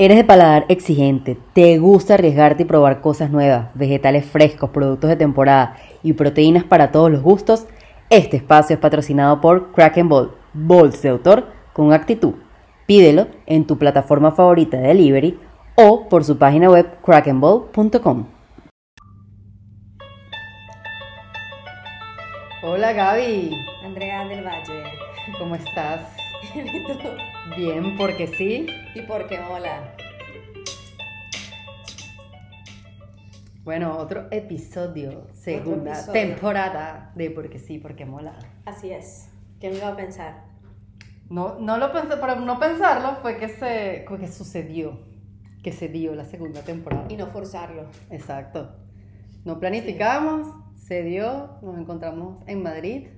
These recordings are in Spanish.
Eres de paladar exigente, te gusta arriesgarte y probar cosas nuevas, vegetales frescos, productos de temporada y proteínas para todos los gustos. Este espacio es patrocinado por Kraken Ball, Balls de autor con actitud. Pídelo en tu plataforma favorita de delivery o por su página web krakenball.com. Hola Gaby, Andrea del Valle. ¿cómo estás? Bien, porque sí. ¿Y por qué hola? Bueno, otro episodio, segunda episodio. temporada de Porque sí, porque mola. Así es. ¿Qué me iba a pensar? No, no lo pensé, para no pensarlo fue que se fue que sucedió, que se dio la segunda temporada. Y no forzarlo. Exacto. No planificamos, se dio, nos encontramos en Madrid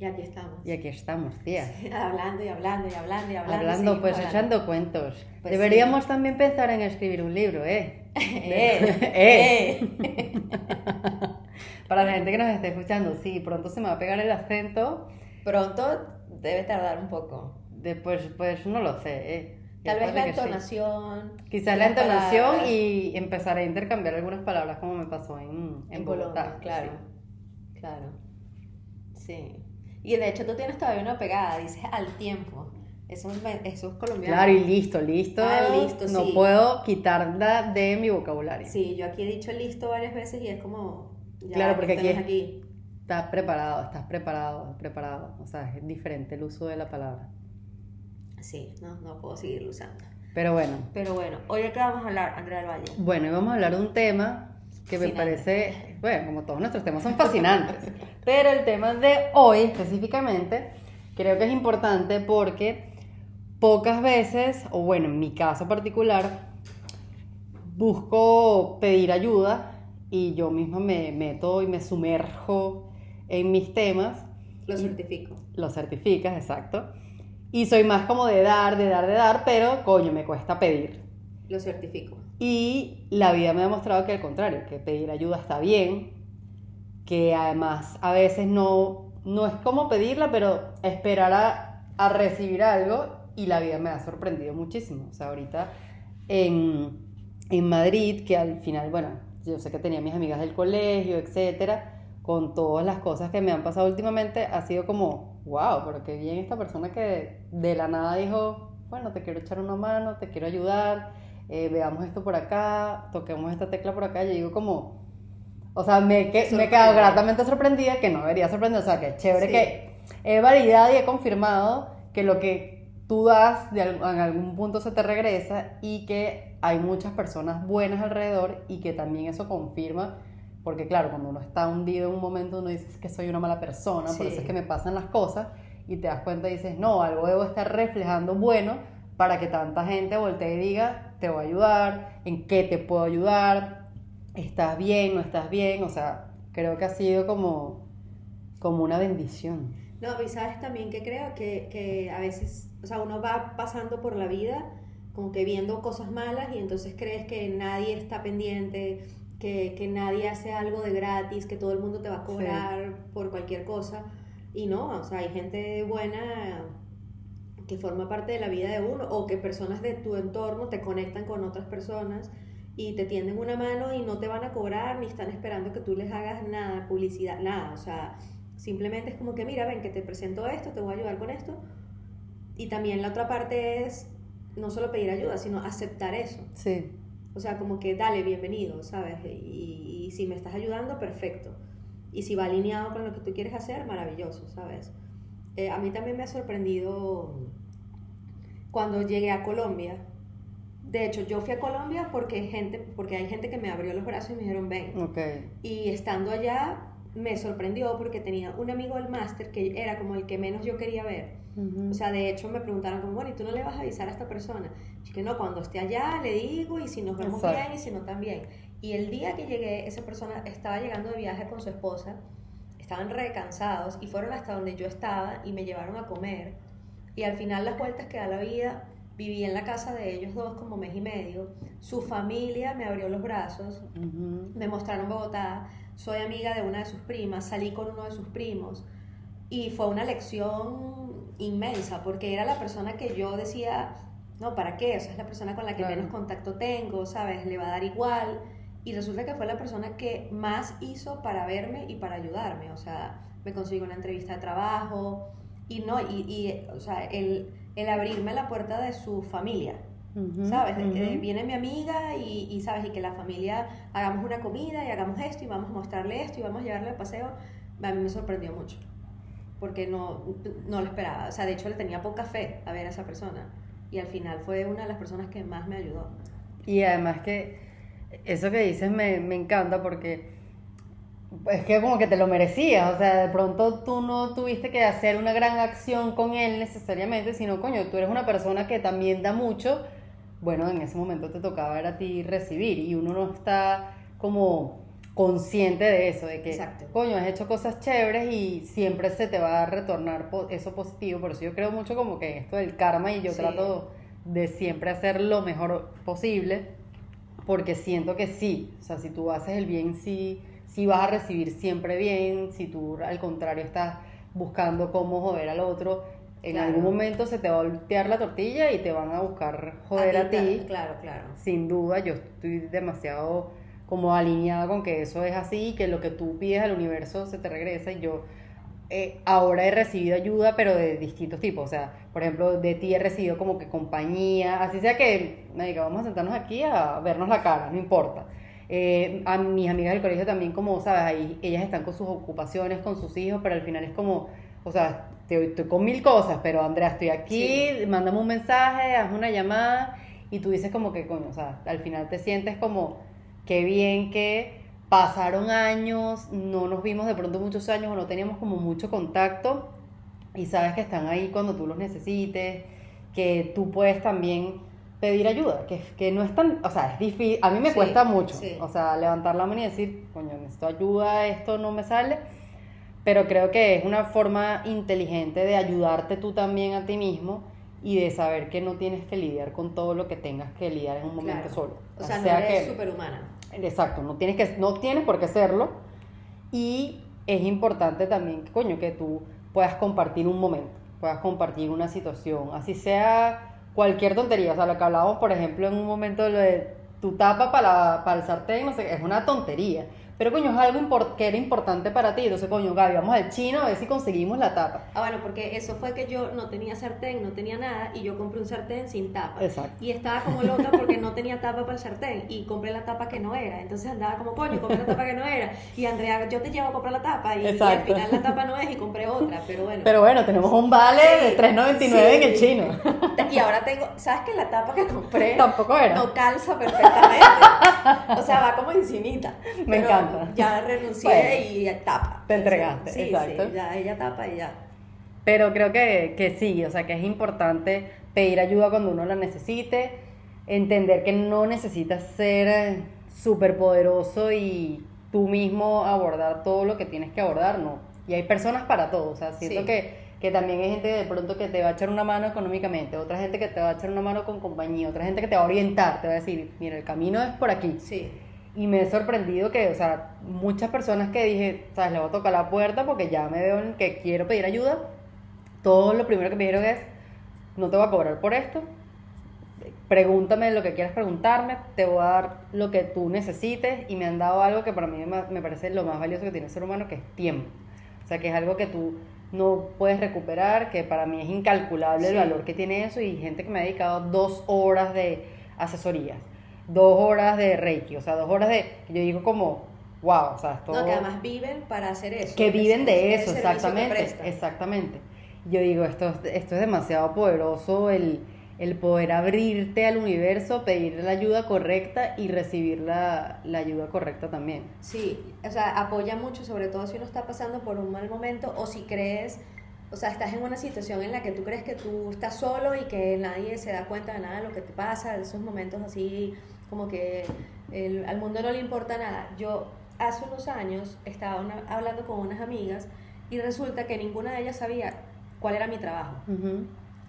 Y aquí estamos. y aquí estamos, tía. hablando y hablando y hablando y hablando. Hablando, pues hablando. echando cuentos. Pues Deberíamos también pensar en escribir un libro, ¿eh? Eh, Eh. Para la gente que nos esté escuchando, sí, pronto se me va a pegar el acento. Pronto debe tardar un poco. Después, pues no lo sé, ¿eh? Tal vez la que sí. entonación. Quizás la entonación palabras. y empezaré a intercambiar algunas palabras como me pasó en, en, En Bogotá. Colombia, claro. Claro. Sí. Y de hecho tú tienes todavía una pegada, dices al tiempo. Eso es, eso es colombiano. Claro, y listo, listo. Ah, listo, No sí. puedo quitarla de mi vocabulario. Sí, yo aquí he dicho listo varias veces y es como. ya, Claro, porque aquí es aquí. Estás preparado, estás preparado, preparado. O sea, es diferente el uso de la palabra. Sí, no, no puedo seguirlo usando. Pero bueno, Pero bueno, hoy de qué vamos a hablar, Andrea del Valle. bueno, y vamos a hablar de un tema que me parece, bueno, como todos nuestros temas son fascinantes. pero el tema de hoy específicamente creo que es importante porque pocas veces, o bueno, en mi caso particular, busco pedir ayuda y yo misma me meto y me sumerjo en mis temas. Lo certifico. Lo certificas, exacto. Y soy más como de dar, de dar, de dar, pero coño, me cuesta pedir. Lo certifico. Y la vida me ha demostrado que al contrario, que pedir ayuda está bien, que además a veces no, no es como pedirla, pero esperar a, a recibir algo y la vida me ha sorprendido muchísimo. O sea, ahorita en, en Madrid, que al final, bueno, yo sé que tenía mis amigas del colegio, etcétera, con todas las cosas que me han pasado últimamente, ha sido como, wow, pero qué bien esta persona que de la nada dijo, bueno, te quiero echar una mano, te quiero ayudar, eh, veamos esto por acá, toquemos esta tecla por acá, yo digo como, o sea, me, que, me he quedado gratamente sorprendida, que no debería sorprender, o sea, que chévere Sí. que he validado y he confirmado que lo que tú das de en algún punto se te regresa y que hay muchas personas buenas alrededor y que también eso confirma, porque claro, cuando uno está hundido en un momento uno dice "Es que soy una mala persona, por Sí. eso es que me pasan las cosas y te das cuenta y dices, no, algo debo estar reflejando bueno para que tanta gente voltee y diga, te voy a ayudar, en qué te puedo ayudar, estás bien, no estás bien, o sea, creo que ha sido como, como una bendición. No, y sabes también que creo que, que a veces, o sea, uno va pasando por la vida como que viendo cosas malas y entonces crees que nadie está pendiente, que, que nadie hace algo de gratis, que todo el mundo te va a cobrar por cualquier cosa. Y no, o sea, hay gente buena que forma parte de la vida de uno o que personas de tu entorno te conectan con otras personas y te tienden una mano y no te van a cobrar ni están esperando que tú les hagas nada, publicidad, nada. O sea, simplemente es como que, mira, ven que te presento esto, te voy a ayudar con esto. Y también la otra parte es no solo pedir ayuda, sino aceptar eso. Sí, O sea, como que dale, bienvenido, ¿sabes? Y, y si me estás ayudando, perfecto. Y si va alineado con lo que tú quieres hacer, maravilloso, ¿sabes? Eh, a mí también me ha sorprendido cuando llegué a Colombia. De hecho, yo fui a Colombia porque, gente, porque hay gente que me abrió los brazos y me dijeron, ven. ok. Y estando allá, me sorprendió porque tenía un amigo del máster que era como el que menos yo quería ver. Ujú. O sea, de hecho me preguntaron como, bueno, ¿y tú no le vas a avisar a esta persona? Y que no, cuando esté allá le digo y si nos vemos Exacto. bien y si no también. Y el día que llegué, esa persona estaba llegando de viaje con su esposa, estaban recansados y fueron hasta donde yo estaba y me llevaron a comer. Y al final las vueltas que da la vida, viví en la casa de ellos dos como mes y medio. Su familia me abrió los brazos, me mostraron Bogotá, soy amiga de una de sus primas, salí con uno de sus primos y fue una lección inmensa porque era la persona que yo decía, no, ¿para qué? O sea, es la persona con la que Claro. menos contacto tengo, ¿sabes? Le va a dar igual. Y resulta que fue la persona que más hizo para verme y para ayudarme. O sea, me consiguió una entrevista de trabajo y no, y, y, o sea, el, el abrirme la puerta de su familia. Ujú, ¿Sabes? De que ujú. viene mi amiga y, y, ¿sabes? Y que la familia hagamos una comida y hagamos esto y vamos a mostrarle esto y vamos a llevarle de paseo. A mí me sorprendió mucho. Porque no, no lo esperaba. O sea, de hecho le tenía poca fe a ver a esa persona. Y al final fue una de las personas que más me ayudó. Y además que eso que dices me, me encanta porque es que como que te lo merecías, o sea, de pronto tú no tuviste que hacer una gran acción con él necesariamente, sino coño, tú eres una persona que también da mucho, bueno, en ese momento te tocaba era a ti recibir y uno no está como consciente de eso, de que Exacto. coño, has hecho cosas chéveres y siempre se te va a retornar eso positivo, por eso yo creo mucho como que en esto del karma y yo Sí. trato de siempre hacer lo mejor posible porque siento que sí, o sea, si tú haces el bien, sí, sí vas a recibir siempre bien, si tú al contrario estás buscando cómo joder al otro, en Claro. algún momento se te va a voltear la tortilla y te van a buscar joder a, ti, Claro, claro. sin duda, yo estoy demasiado como alineada con que eso es así, que lo que tú pides al universo se te regresa y yo eh, ahora he recibido ayuda, pero de distintos tipos. O sea, por ejemplo, de ti he recibido como que compañía, así sea que, marica, vamos a sentarnos aquí a vernos la cara, no importa. Eh, a mis amigas del colegio también, como, ¿sabes? Ahí ellas están con sus ocupaciones, con sus hijos, pero al final es como, o sea, estoy con mil cosas, pero Andrea, estoy aquí, mándame un mensaje, haz una llamada, y tú dices como que, coño, o sea, al final te sientes como, qué bien que pasaron años, no nos vimos de pronto muchos años o no teníamos como mucho contacto y sabes que están ahí cuando tú los necesites, que tú puedes también pedir ayuda, que, que no es tan, o sea, es difícil, a mí me Sí, cuesta mucho, sí. o sea, levantar la mano y decir, coño, necesito ayuda, esto no me sale, pero creo que es una forma inteligente de ayudarte tú también a ti mismo y de saber que no tienes que lidiar con todo lo que tengas que lidiar en un momento Claro. solo. O sea, no sea eres que- superhumana. Exacto, no tienes, que, no tienes por qué serlo. Y es importante también, coño, que tú puedas compartir un momento, puedas compartir una situación, así sea cualquier tontería. O sea, lo que hablábamos, por ejemplo, en un momento de tu tapa para, para el sartén, no sé, es una tontería. Pero, coño, es algo que era importante para ti. Entonces, coño, Gaby, vamos al chino a ver si conseguimos la tapa. Ah, bueno, porque eso fue que yo no tenía sartén, no tenía nada, y yo compré un sartén sin tapa. Exacto. Y estaba como loca porque no tenía tapa para el sartén, y compré la tapa que no era. Entonces andaba como, coño, compré la tapa que no era. Y Andrea, yo te llevo a comprar la tapa, y, y al final la tapa no es, y compré otra, pero bueno. Pero bueno, tenemos un vale de Sí, 3.99 en el chino. Y ahora tengo, ¿sabes que la tapa que compré Tampoco era. no calza perfectamente? O sea, va como encimita. Me Pero encanta. Ya renuncié Bueno, y tapa. te entregaste, Sí, exacto. Sí, ya ella tapa y ya. Pero creo que, que sí, o sea, que es importante pedir ayuda cuando uno la necesite, entender que no necesitas ser súper poderoso y tú mismo abordar todo lo que tienes que abordar, no. Y hay personas para todo, o sea, siento Sí. que, que también hay gente de pronto que te va a echar una mano económicamente, otra gente que te va a echar una mano con compañía, otra gente que te va a orientar, te va a decir, mira, el camino es por aquí. Sí. Y me he sorprendido que, o sea, muchas personas que dije, sabes, le voy a tocar la puerta porque ya me veo en que quiero pedir ayuda, todo lo primero que me dijeron es, no te voy a cobrar por esto, pregúntame lo que quieras preguntarme, te voy a dar lo que tú necesites y me han dado algo que para mí me parece lo más valioso que tiene el ser humano, que es tiempo. O sea, que es algo que tú no puedes recuperar, que para mí es incalculable el valor que tiene eso y gente que me ha dedicado dos horas de asesorías, dos horas de Reiki, o sea, dos horas de, yo digo como, wow, o sea, es todo No, que además viven para hacer eso. que viven de eso, exactamente, exactamente. Yo digo, esto, es- esto es demasiado poderoso, el, el poder abrirte al universo, pedir la ayuda correcta y recibir la, la ayuda correcta también. Sí, o sea, apoya mucho, sobre todo si uno está pasando por un mal momento o si crees, o sea, estás en una situación en la que tú crees que tú estás solo y que nadie se da cuenta de nada de lo que te pasa, de esos momentos así como que el- al mundo no le importa nada. Yo hace unos años estaba una- hablando con unas amigas y resulta que ninguna de ellas sabía cuál era mi trabajo.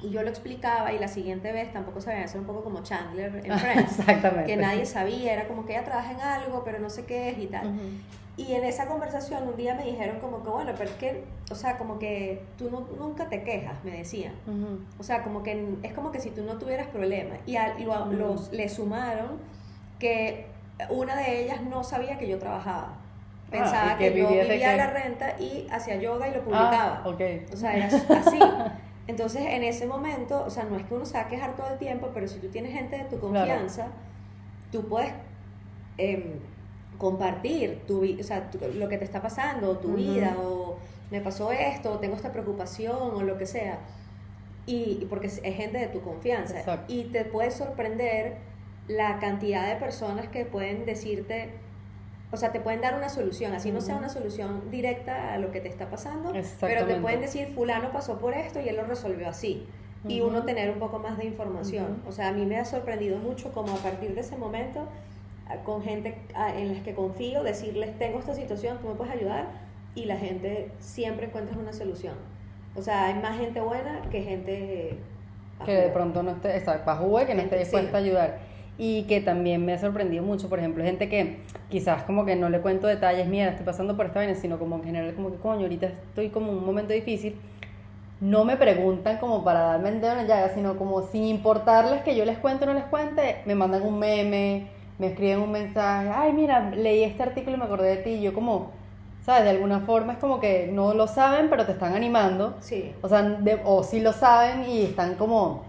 Y yo lo explicaba y la siguiente vez tampoco sabía hacer un poco como Chandler en Friends. Exactamente. que nadie sabía, era como que ella trabaja en algo, pero no sé qué es y tal. Y en esa conversación un día me dijeron como que, bueno, pero es que, o sea, como que tú no, nunca te quejas, me decían. O sea, como que es como que si tú no tuvieras problemas. Y a, lo, los, le sumaron que una de ellas no sabía que yo trabajaba. Ah, Pensaba que, yo vivía la renta y hacía yoga y lo publicaba. Ah, okay. O sea, era así. Entonces, en ese momento, o sea, no es que uno se va a quejar todo el tiempo, pero si tú tienes gente de tu confianza, tú puedes em, compartir tu, o sea, lo que te está pasando, tu vida, o me pasó esto, o tengo esta preocupación, o lo que sea. Y, porque es gente de tu confianza. Y te puede sorprender la cantidad de personas que pueden decirte, o sea, te pueden dar una solución, así no sea una solución directa a lo que te está pasando, pero te pueden decir, fulano pasó por esto y él lo resolvió así. Y uno tener un poco más de información. O sea, a mí me ha sorprendido mucho como a partir de ese momento con gente en las que confío, decirles, tengo esta situación, tú me puedes ayudar, y la gente siempre encuentra una solución. O sea, hay más gente buena que gente... Que de pronto no esté, exacto, que no esté dispuesta a ayudar. Y que también me ha sorprendido mucho, por ejemplo, gente que quizás como que no le cuento detalles, mira, estoy pasando por esta vaina, sino como en general, como que coño, ahorita estoy como en un momento difícil. No me preguntan como para darme el dedo en la llaga, sino como sin importarles que yo les cuente o no les cuente, me mandan un meme, me escriben un mensaje, ay, mira, leí este artículo y me acordé de ti, y yo como, ¿sabes? De alguna forma es como que no lo saben, pero te están animando. Sí. O sea, o sí lo saben y están como,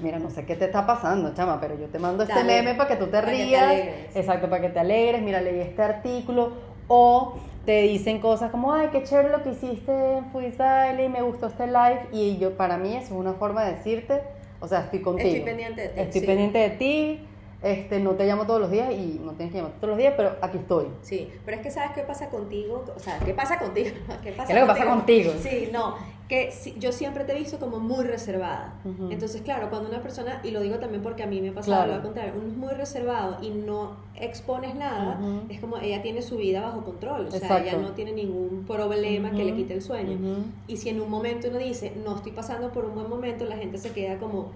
mira, no sé qué te está pasando, chama, pero yo te mando este meme para que tú te rías. Exacto, para que te alegres, mira, leí este artículo. O te dicen cosas como, ay, qué chévere lo que hiciste en Freestyle y me gustó este live. Y yo, para mí, eso es una forma de decirte, o sea, estoy contigo. Estoy pendiente de ti. Estoy pendiente de ti este, no te llamo todos los días y no tienes que llamar todos los días, pero aquí estoy. Sí, pero es que sabes qué pasa contigo, o sea, ¿qué pasa contigo? ¿Qué pasa, ¿Qué pasa contigo? Sí, no, que yo siempre te he visto como muy reservada. Entonces, claro, cuando una persona, y lo digo también porque a mí me ha pasado lo contrario, uno es muy reservado y no expones nada, es como ella tiene su vida bajo control, o sea, ella no tiene ningún problema que le quite el sueño. Y si en un momento uno dice, no estoy pasando por un buen momento, la gente se queda como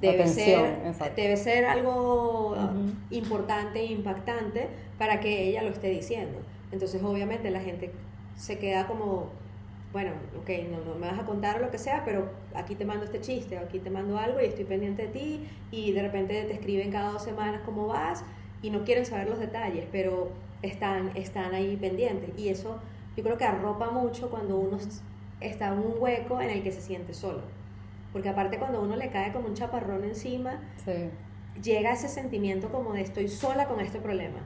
debe, ser, debe ser algo importante e impactante para que ella lo esté diciendo. Entonces, obviamente, la gente se queda como, bueno, ok, no, me vas a contar lo que sea, pero aquí te mando este chiste, o aquí te mando algo y estoy pendiente de ti, y de repente te escriben cada dos semanas cómo vas, y no quieren saber los detalles, pero están, están ahí pendientes. Y eso yo creo que arropa mucho cuando uno está en un hueco en el que se siente solo porque aparte cuando uno le cae como un chaparrón encima, llega ese sentimiento como de estoy sola con este problema.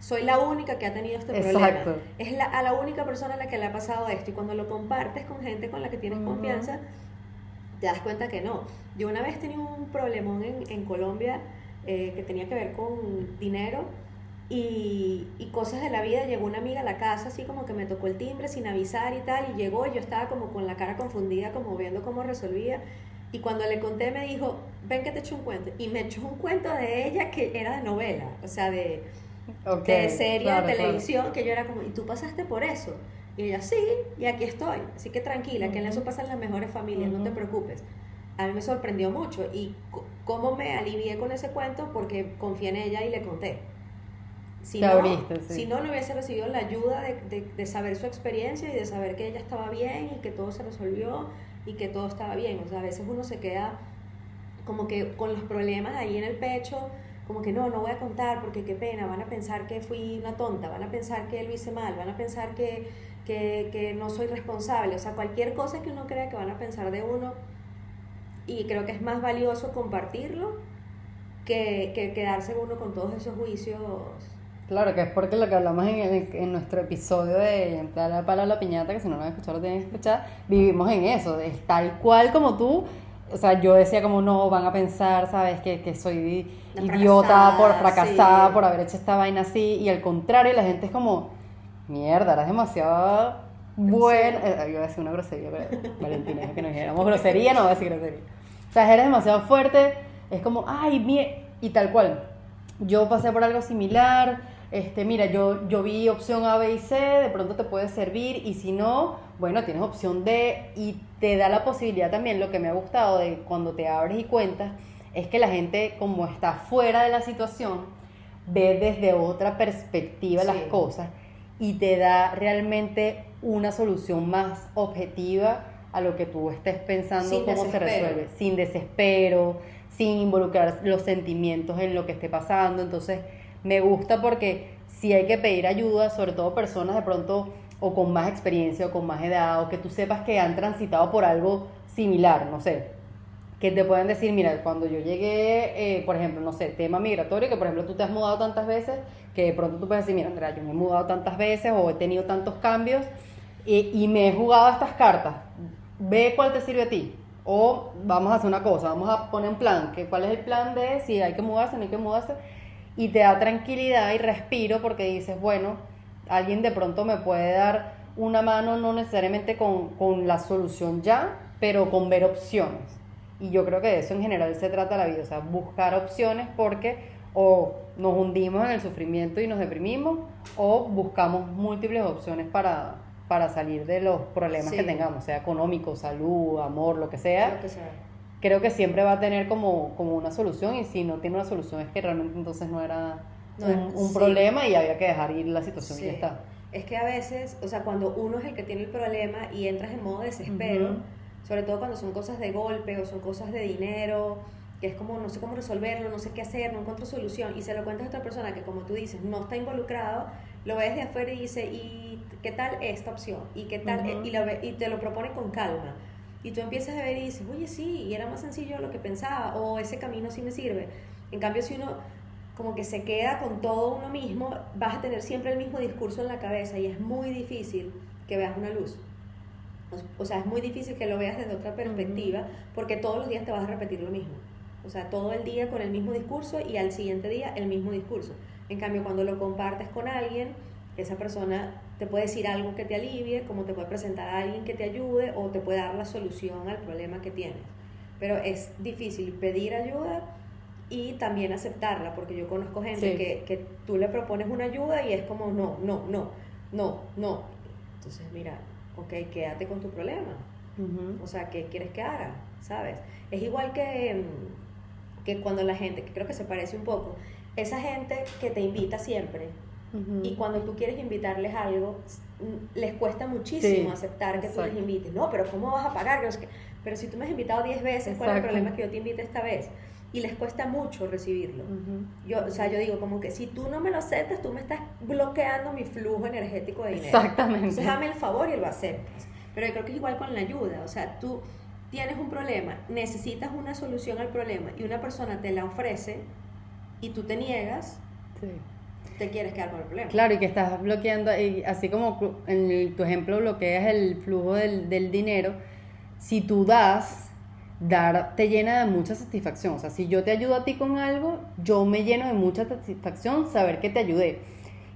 Soy la única que ha tenido este problema. Es la, a la única persona a la que le ha pasado esto. Y cuando lo compartes con gente con la que tienes confianza, te das cuenta que no. Yo una vez tenía un problemón en, en Colombia eh, que tenía que ver con dinero y, y, cosas de la vida. Llegó una amiga a la casa, así como que me tocó el timbre sin avisar y tal, y llegó y yo estaba como con la cara confundida, como viendo cómo resolvía. Y cuando le conté me dijo, ven que te echo un cuento. Y me echó un cuento de ella que era de novela, o sea, de, de serie de televisión, que yo era como, ¿y tú pasaste por eso? Y ella, sí, y aquí estoy. Así que tranquila, que en eso pasan las mejores familias, no te preocupes. A mí me sorprendió mucho. Y cómo me alivié con ese cuento, porque confié en ella y le conté. Si, no, si no, no hubiese recibido la ayuda de, de, de saber su experiencia y de saber que ella estaba bien y que todo se resolvió y que todo estaba bien. O sea, a veces uno se queda como que con los problemas ahí en el pecho, como que no, no voy a contar porque qué pena, van a pensar que fui una tonta, van a pensar que lo hice mal, van a pensar que, que, que no soy responsable, o sea, cualquier cosa que uno crea que van a pensar de uno, y creo que es más valioso compartirlo que, que quedarse uno con todos esos juicios Claro, que es porque lo que hablamos en, en nuestro episodio de entrar la pala a la piñata, que si no lo han escuchado lo tienen que escuchar, vivimos en eso, es tal cual como tú. O sea, yo decía como no, van a pensar, ¿sabes? Que, que soy idiota, por fracasada, por haber hecho esta vaina así. Y al contrario, la gente es como, mierda, eres demasiado buena. Eh, iba a decir una grosería, pero Valentina, es que nos dijéramos grosería, no voy a decir grosería. O sea, eres demasiado fuerte, es como, ay, mie y tal cual. Yo pasé por algo similar, este, mira, yo, yo vi opción A, B y C, de pronto te puede servir y si no, bueno, tienes opción D y te da la posibilidad también, lo que me ha gustado de cuando te abres y cuentas, es que la gente como está fuera de la situación, ve desde otra perspectiva las cosas y te da realmente una solución más objetiva a lo que tú estés pensando Sin cómo se resuelve, sin desespero, sin involucrar los sentimientos en lo que esté pasando. Entonces, me gusta porque si hay que pedir ayuda, sobre todo personas de pronto o con más experiencia o con más edad o que tú sepas que han transitado por algo similar, no sé, que te pueden decir, mira, cuando yo llegué, eh, por ejemplo, no sé, tema migratorio, que por ejemplo tú te has mudado tantas veces, que de pronto tú puedes decir, mira, yo me he mudado tantas veces o he tenido tantos cambios y, y me he jugado estas cartas, ve cuál te sirve a ti. O vamos a hacer una cosa, vamos a poner un plan, que cuál es el plan de si hay que mudarse, no hay que mudarse, y te da tranquilidad y respiro porque dices, bueno, alguien de pronto me puede dar una mano, no necesariamente con, con la solución ya, pero con ver opciones. Y yo creo que de eso en general se trata la vida, o sea, buscar opciones porque o nos hundimos en el sufrimiento y nos deprimimos o buscamos múltiples opciones para, para salir de los problemas Sí. que tengamos, sea económico, salud, amor, lo que sea. Lo que sea. Creo que siempre va a tener como, como una solución y si no tiene una solución es que realmente entonces no era No, un, un sí. problema y había que dejar ir la situación y ya está. Es que a veces, o sea, cuando uno es el que tiene el problema y entras en modo desespero, sobre todo cuando son cosas de golpe o son cosas de dinero, que es como no sé cómo resolverlo, no sé qué hacer, no encuentro solución, y se lo cuentas a otra persona que, como tú dices, no está involucrado, lo ves de afuera y dice, ¿y qué tal esta opción? ¿Y qué tal? Y, lo ve- y te lo propone con calma. Y tú empiezas a ver y dices, oye, sí, y era más sencillo de lo que pensaba, o ese camino sí me sirve. En cambio, si uno como que se queda con todo uno mismo, vas a tener siempre el mismo discurso en la cabeza y es muy difícil que veas una luz. O- O sea, es muy difícil que lo veas desde otra perspectiva porque todos los días te vas a repetir lo mismo. O sea, todo el día con el mismo discurso y al siguiente día el mismo discurso. En cambio, cuando lo compartes con alguien, esa persona te puede decir algo que te alivie, como te puede presentar a alguien que te ayude o te puede dar la solución al problema que tienes. Pero es difícil pedir ayuda y también aceptarla, porque yo conozco gente Sí. que, que tú le propones una ayuda y es como, no, no, no, no, no. Entonces, mira, ok, quédate con tu problema. O sea, ¿qué quieres que haga? ¿Sabes? Es igual que, mm, que cuando la gente, que creo que se parece un poco, esa gente que te invita siempre Ujú. y cuando tú quieres invitarles algo, mm, les cuesta muchísimo Sí, aceptar que tú les exacto. invites. No, pero ¿cómo vas a pagar? Pero si tú me has invitado 10 veces, ¿cuál es el Exacto. problema que yo te invite esta vez? Y les cuesta mucho recibirlo. Yo, o sea, yo digo como que si tú no me lo aceptas, tú me estás bloqueando mi flujo energético de dinero. Exactamente. Entonces dame el favor y lo aceptas. Pero yo creo que es igual con la ayuda. O sea, tú tienes un problema, necesitas una solución al problema y una persona te la ofrece y tú te niegas, Sí. Te quieres quedar con el problema. Claro, y que estás bloqueando, y así como en tu ejemplo bloqueas el flujo del, del dinero, si tú das, dar te llena de mucha satisfacción. O sea, si yo te ayudo a ti con algo, yo me lleno de mucha satisfacción saber que te ayudé.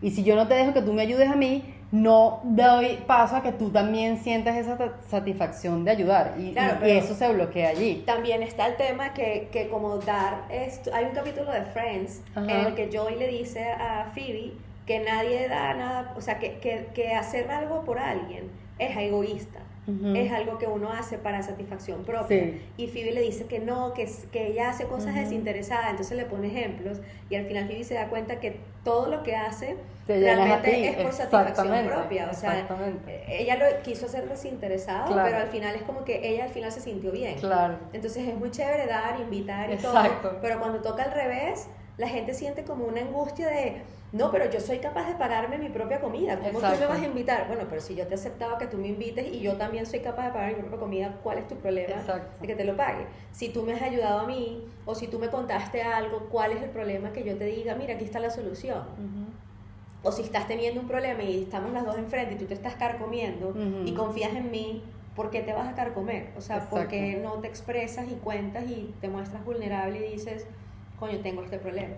Y si yo no te dejo que tú me ayudes a mí, no doy paso a que tú también sientas esa satisfacción de ayudar. Y, Claro, y- y pero- eso se bloquea allí. También está el tema que, que como dar esto, hay un capítulo de Friends Ajá. en el que Joey le dice a Phoebe que nadie da nada, o sea, que, que, que hacer algo por alguien es egoísta. Es algo que uno hace para satisfacción propia. Sí. Y Phoebe le dice que no, que, que ella hace cosas desinteresadas, entonces le pone ejemplos y al final Phoebe se da cuenta que todo lo que hace Te realmente es por satisfacción propia. O sea, eh, ella lo quiso hacer desinteresado, Claro. pero al final es como que ella al final se sintió bien. Claro. Entonces es muy chévere dar, invitar y Exacto. todo, pero cuando toca al revés, la gente siente como una angustia de, no, pero yo soy capaz de pagarme mi propia comida, ¿cómo tú me Exacto. vas a invitar? Bueno, pero si yo te aceptaba que tú me invites y yo también soy capaz de pagar mi propia comida, ¿cuál es tu problema Exacto. de que te lo pague? Si tú me has ayudado a mí o si tú me contaste algo, ¿cuál es el problema que yo te diga, mira, aquí está la solución? O si estás teniendo un problema y estamos las dos enfrente y tú te estás carcomiendo y confías en mí, ¿por qué te vas a carcomer? O sea, ¿por qué Exacto. no te expresas y cuentas y te muestras vulnerable y dices, coño, tengo este problema?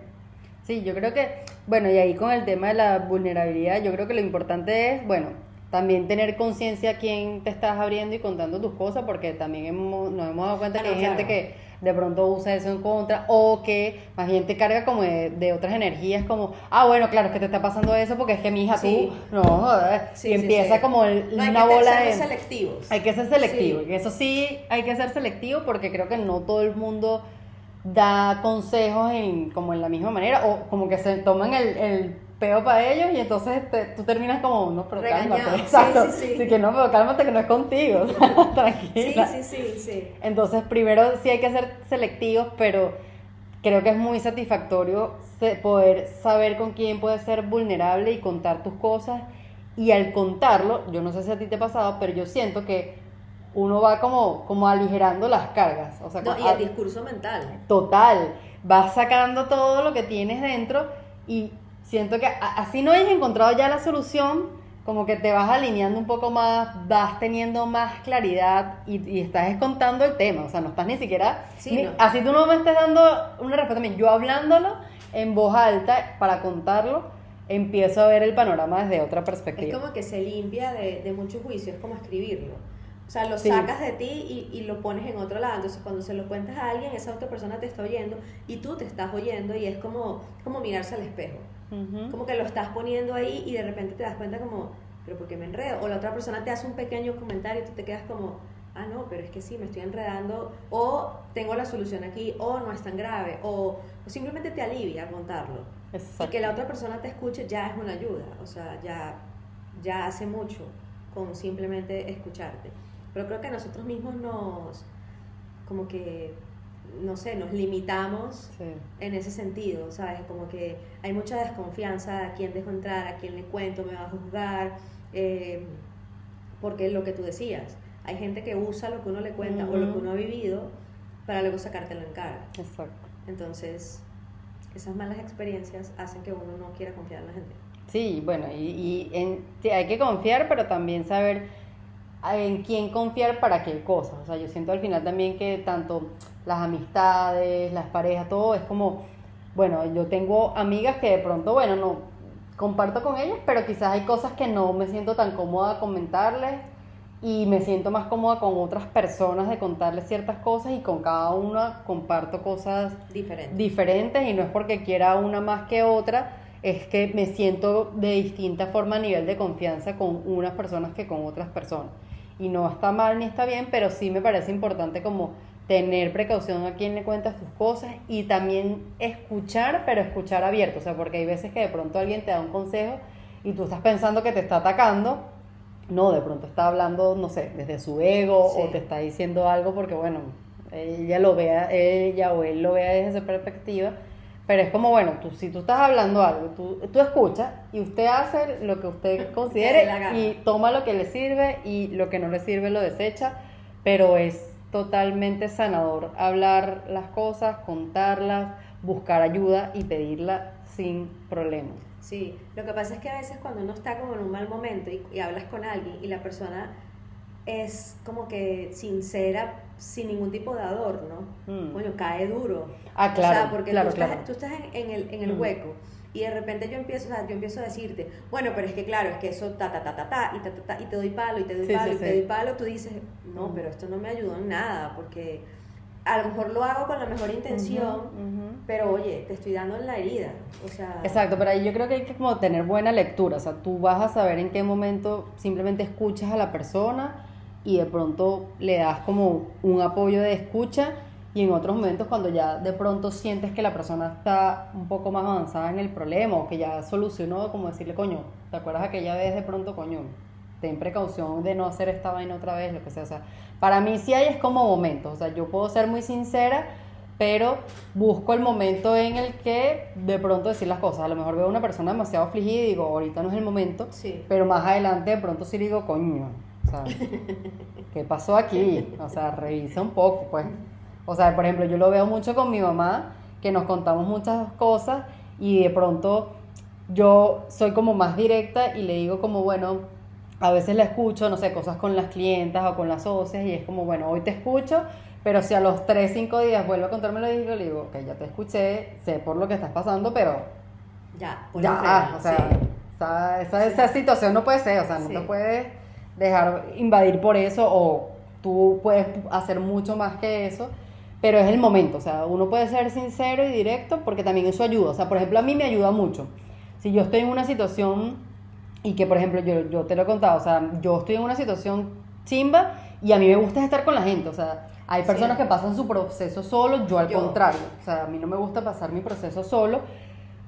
Sí, yo creo que, bueno, y ahí con el tema de la vulnerabilidad, yo creo que lo importante es, bueno, también tener conciencia a quién te estás abriendo y contando tus cosas, porque también hemos- nos hemos dado cuenta Ah, que no, hay claro. gente que de pronto usa eso en contra, o que más bien te carga como de, de otras energías, como, ah, bueno, claro, es que te está pasando eso porque es que mi hija Sí. tú, no, Sí, y empieza sí. como el- No hay una que bola ser de... selectivos. Hay que ser selectivo, y eso sí hay que ser selectivo porque creo que no todo el mundo da consejos en, como en la misma manera o como que se toman el, el peo para ellos y entonces te- tú terminas como, no, pero Regañado. cálmate. Sí, Exacto. sí, sí. Así que no, pero cálmate que no es contigo. Sí, Tranquila. sí, sí, sí. Entonces, primero sí hay que ser selectivos, pero creo que es muy satisfactorio poder saber con quién puedes ser vulnerable y contar tus cosas. Y al contarlo, yo no sé si a ti te ha pasado, pero yo siento que uno va como, como aligerando las cargas. O sea, No, y el discurso mental. Total, vas sacando todo lo que tienes dentro y siento que así no hayas encontrado ya la solución, como que te vas alineando un poco más, vas teniendo más claridad y, y estás contando el tema, o sea, no estás ni siquiera, Sí, ni- no. así tú no me estés dando una respuesta a mí, yo hablándolo en voz alta para contarlo, empiezo a ver el panorama desde otra Es perspectiva. como que se limpia de, de muchos juicios, es como escribirlo. O sea, lo Sí. sacas de ti y, y lo pones en otro lado. Entonces, cuando se lo cuentas a alguien, esa otra persona te está oyendo y tú te estás oyendo y es como, como mirarse al espejo. Como que lo estás poniendo ahí y de repente te das cuenta como, pero ¿por qué me enredo? O la otra persona te hace un pequeño comentario y tú te quedas como, ah, no, pero es que sí, me estoy enredando, o tengo la solución aquí, o no es tan grave, o, o simplemente te alivia contarlo. Y Exacto. que la otra persona te escuche ya es una ayuda, o sea, ya, ya hace mucho con simplemente escucharte. Pero creo que nosotros mismos nos, como que, no sé, nos limitamos Sí. en ese sentido, ¿sabes? Como que hay mucha desconfianza a quién dejo entrar, a quién le cuento, me va a juzgar, eh, porque lo que tú decías, hay gente que usa lo que uno le cuenta o lo que uno ha vivido para luego sacártelo en cara. Exacto. Entonces, esas malas experiencias hacen que uno no quiera confiar en la gente. Sí, bueno, y, y en- sí, hay que confiar, pero también saber en quién confiar para qué cosas. O sea, yo siento al final también que tanto las amistades, las parejas, todo es como, bueno, yo tengo amigas que de pronto, bueno, no comparto con ellas, pero quizás hay cosas que no me siento tan cómoda comentarles y me siento más cómoda con otras personas de contarles ciertas cosas y con cada una comparto cosas Diferente. diferentes y no es porque quiera una más que otra, es que me siento de distinta forma a nivel de confianza con unas personas que con otras personas. Y no está mal ni está bien, pero sí me parece importante como tener precaución a quién le cuentas tus cosas y también escuchar, pero escuchar abierto, o sea, porque hay veces que de pronto alguien te da un consejo y tú estás pensando que te está atacando, no, de pronto está hablando, no sé, desde su ego Sí. o te está diciendo algo porque, bueno, ella lo vea, ella o él lo vea desde esa perspectiva, pero es como, bueno, tú, si tú estás hablando algo, tú, tú escuchas y usted hace lo que usted considere y toma lo que le sirve y lo que no le sirve lo desecha, pero es totalmente sanador hablar las cosas, contarlas, buscar ayuda y pedirla sin problemas. Sí, lo que pasa es que a veces cuando uno está como en un mal momento y, y hablas con alguien y la persona es como que sincera, sin ningún tipo de adorno, Mm. coño, cae duro. Ah, claro, O sea, porque claro, tú, estás, tú estás en, en el, en el Mm. hueco y de repente yo empiezo, o sea, yo empiezo a decirte, bueno, pero es que claro, es que eso ta, ta, ta, ta, ta, y ta, ta, ta, y te doy palo, y te doy Sí, palo, sí, y te doy palo, tú dices, no, Mm. pero esto no me ayudó en nada, porque a lo mejor lo hago con la mejor intención, pero oye, te estoy dando en la herida, o sea... Exacto, pero ahí yo creo que hay que como tener buena lectura, o sea, tú vas a saber en qué momento simplemente escuchas a la persona y de pronto le das como un apoyo de escucha y en otros momentos cuando ya de pronto sientes que la persona está un poco más avanzada en el problema o que ya solucionó, como decirle, coño, ¿te acuerdas aquella vez de pronto, coño? Ten precaución de no hacer esta vaina otra vez, lo que sea, o sea, para mí sí hay es como momentos, o sea, yo puedo ser muy sincera, pero busco el momento en el que de pronto decir las cosas. A lo mejor veo a una persona demasiado afligida y digo, ahorita no es el momento, Sí. pero más adelante de pronto sí le digo, coño, o sea, ¿qué pasó aquí? O sea, revisa un poco, pues. O sea, por ejemplo, yo lo veo mucho con mi mamá, que nos contamos muchas cosas y de pronto yo soy como más directa y le digo como, bueno, a veces la escucho, no sé, cosas con las clientas o con las socias y es como, bueno, hoy te escucho, pero si a los 3, 5 días vuelvo a contarme lo digo, le digo, ok, ya te escuché, sé por lo que estás pasando, pero Ya, por ya, o sea, sí. esa, esa, esa situación no puede ser, o sea, no Sí. te puedes dejar invadir por eso o tú puedes hacer mucho más que eso, pero es el momento, o sea, uno puede ser sincero y directo porque también eso ayuda, o sea, por ejemplo, a mí me ayuda mucho. Si yo estoy en una situación y que, por ejemplo, yo, yo te lo he contado, o sea, yo estoy en una situación chimba y a mí me gusta estar con la gente, o sea, hay Sí. personas que pasan su proceso solo, yo al Yo. contrario, o sea, a mí no me gusta pasar mi proceso solo,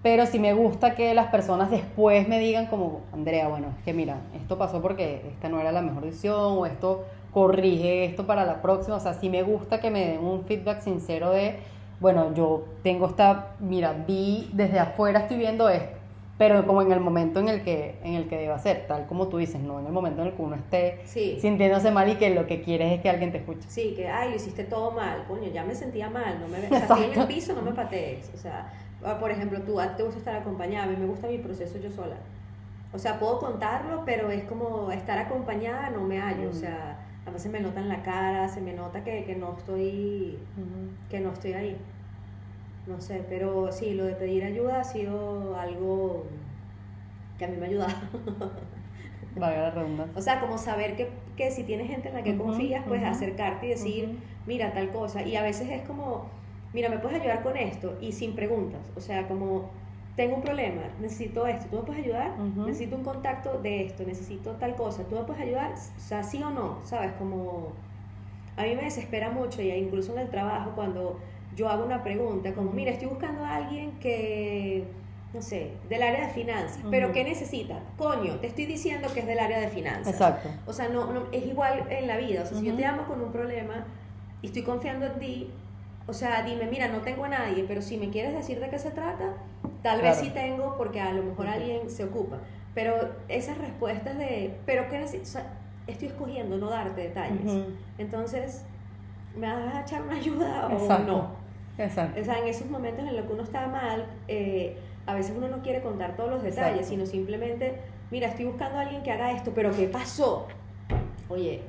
pero sí me gusta que las personas después me digan como, Andrea, bueno, es que mira, esto pasó porque esta no era la mejor decisión o esto corrige esto para la próxima, o sea, sí me gusta que me den un feedback sincero de, bueno, yo tengo esta, mira, vi desde afuera estoy viendo esto, pero como en el momento en el que en el que deba ser, tal como tú dices, no en el momento en el que uno esté Sí. sintiéndose mal y que lo que quieres es que alguien te escuche. Sí, que, ay, lo hiciste todo mal, coño, ya me sentía mal, no me, o sea, en el piso, no me patees, o sea, por ejemplo, tú, a ti te gusta estar acompañada, a mí me gusta mi proceso yo sola, o sea, puedo contarlo, pero es como estar acompañada, no me hallo, o sea, a veces me nota en la cara, se me nota que, que no estoy, que no estoy ahí, no sé, pero sí, lo de pedir ayuda ha sido algo que a mí me ha ayudado. Valga la redundancia. O sea, como saber que, que si tienes gente en la que confías, pues acercarte y decir, mira, tal cosa. Y a veces es como, mira, ¿me puedes ayudar con esto? Y sin preguntas. O sea, como, tengo un problema, necesito esto, ¿tú me puedes ayudar? Ujú. Necesito un contacto de esto, necesito tal cosa, ¿tú me puedes ayudar? O sea, sí o no, ¿sabes? Como, a mí me desespera mucho y incluso en el trabajo cuando yo hago una pregunta, como, mira, estoy buscando a alguien que, no sé, del área de finanzas, pero Ujú. ¿qué necesita? Coño, te estoy diciendo que es del área de finanzas. Exacto. O sea, no, no, es igual en la vida. O sea, si yo te amo con un problema y estoy confiando en ti, o sea, dime, mira, no tengo a nadie, pero si me quieres decir de qué se trata, tal vez Claro. sí tengo porque a lo mejor Ujú. alguien se ocupa. Pero esas respuestas de, pero qué necesito, o sea, estoy escogiendo no darte detalles. Ujú. Entonces, ¿me vas a echar una ayuda o Exacto. no? Exacto. O sea, en esos momentos en los que uno está mal, eh, a veces uno no quiere contar todos los detalles, Exacto. sino simplemente, mira, estoy buscando a alguien que haga esto, pero ¿qué pasó? Oye.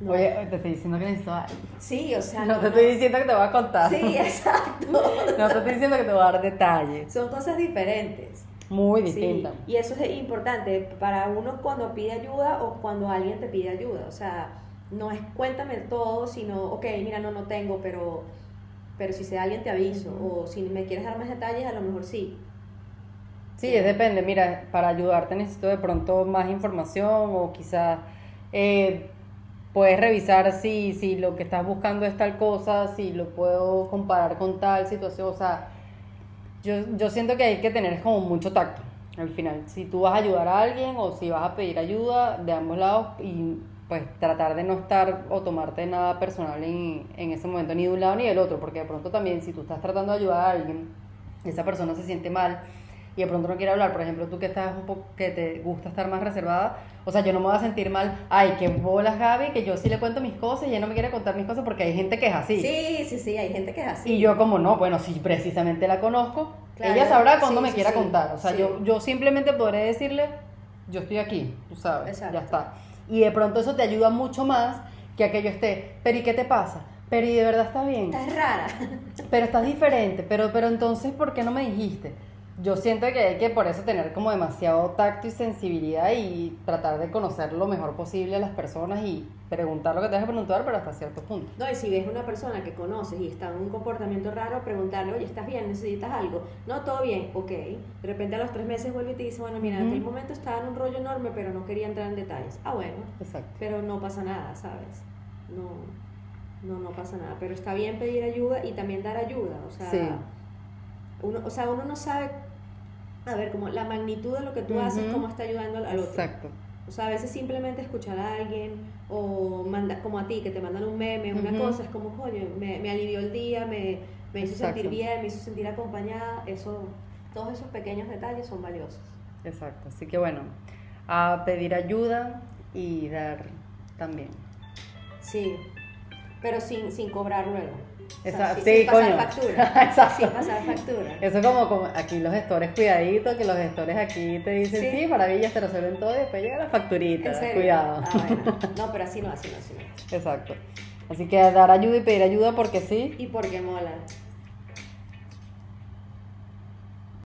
No. Oye, te estoy diciendo que necesito algo. Sí, o sea, No te estoy diciendo que te voy a contar. Sí, exacto. No te estoy diciendo que te voy a dar detalles. Son cosas diferentes. Muy Sí, distintas. y eso es importante para uno cuando pide ayuda o cuando alguien te pide ayuda. O sea, no es cuéntame todo, sino, ok, mira, no, no tengo, pero, pero si sea alguien te aviso. O si me quieres dar más detalles, a lo mejor sí. Sí, es depende. Mira, para ayudarte necesito de pronto más información o quizás eh, puedes revisar si, si lo que estás buscando es tal cosa, si lo puedo comparar con tal situación. O sea, yo, yo siento que hay que tener como mucho tacto al final. Si tú vas a ayudar a alguien o si vas a pedir ayuda de ambos lados y pues tratar de no estar o tomarte nada personal en, en ese momento, ni de un lado ni del otro, porque de pronto también si tú estás tratando de ayudar a alguien, esa persona se siente mal y de pronto no quiere hablar, por ejemplo, tú que estás un poco, que te gusta estar más reservada, o sea, yo no me voy a sentir mal, ay, que bolas Gaby, que yo sí le cuento mis cosas y ella no me quiere contar mis cosas porque hay gente que es así. Sí, sí, sí, hay gente que es así. Y yo como no, bueno, si precisamente la conozco, Claro, ella sabrá cuando sí, me sí, quiera sí, contar. O sea, yo, yo simplemente podré decirle, yo estoy aquí, tú sabes, Exacto. ya está. Y de pronto eso te ayuda mucho más que aquello esté, pero ¿y qué te pasa? Pero ¿y de verdad está bien? Estás rara. Pero estás diferente, pero, pero entonces, ¿por qué no me dijiste? Yo siento que hay que por eso tener como demasiado tacto y sensibilidad y tratar de conocer lo mejor posible a las personas y preguntar lo que tengas que preguntar, pero hasta cierto punto. No, y si ves una persona que conoces y está en un comportamiento raro, preguntarle, oye, ¿estás bien? ¿Necesitas algo? No, todo bien, ok. De repente a los tres meses vuelve y te dice, bueno, mira, en Ujú. aquel momento estaba en un rollo enorme, pero no quería entrar en detalles. Ah, bueno, Exacto. pero no pasa nada, ¿sabes? No, no, no pasa nada. Pero está bien pedir ayuda y también dar ayuda. O sea, Sí. uno, o sea, uno no sabe, a ver, como la magnitud de lo que tú haces, cómo está ayudando al al otro. Exacto. O sea, a veces simplemente escuchar a alguien o manda, como a ti, que te mandan un meme, una cosa, es como, coño, me, me alivió el día, me, me hizo Exacto. sentir bien, me hizo sentir acompañada. Eso, todos esos pequeños detalles son valiosos. Exacto, así que bueno, a pedir ayuda y dar también. Sí, pero sin, sin cobrar luego. Esa- sí, coño. factura. Exacto. Sin pasar factura. Eso como, como aquí los gestores, cuidadito, que los gestores aquí te dicen, Sí. sí, maravillas, te resuelven todo y después llega la facturita, cuidado. Ah, bueno. No, pero así no, así no, así no. Exacto. Así que dar ayuda y pedir ayuda porque sí. Y porque mola.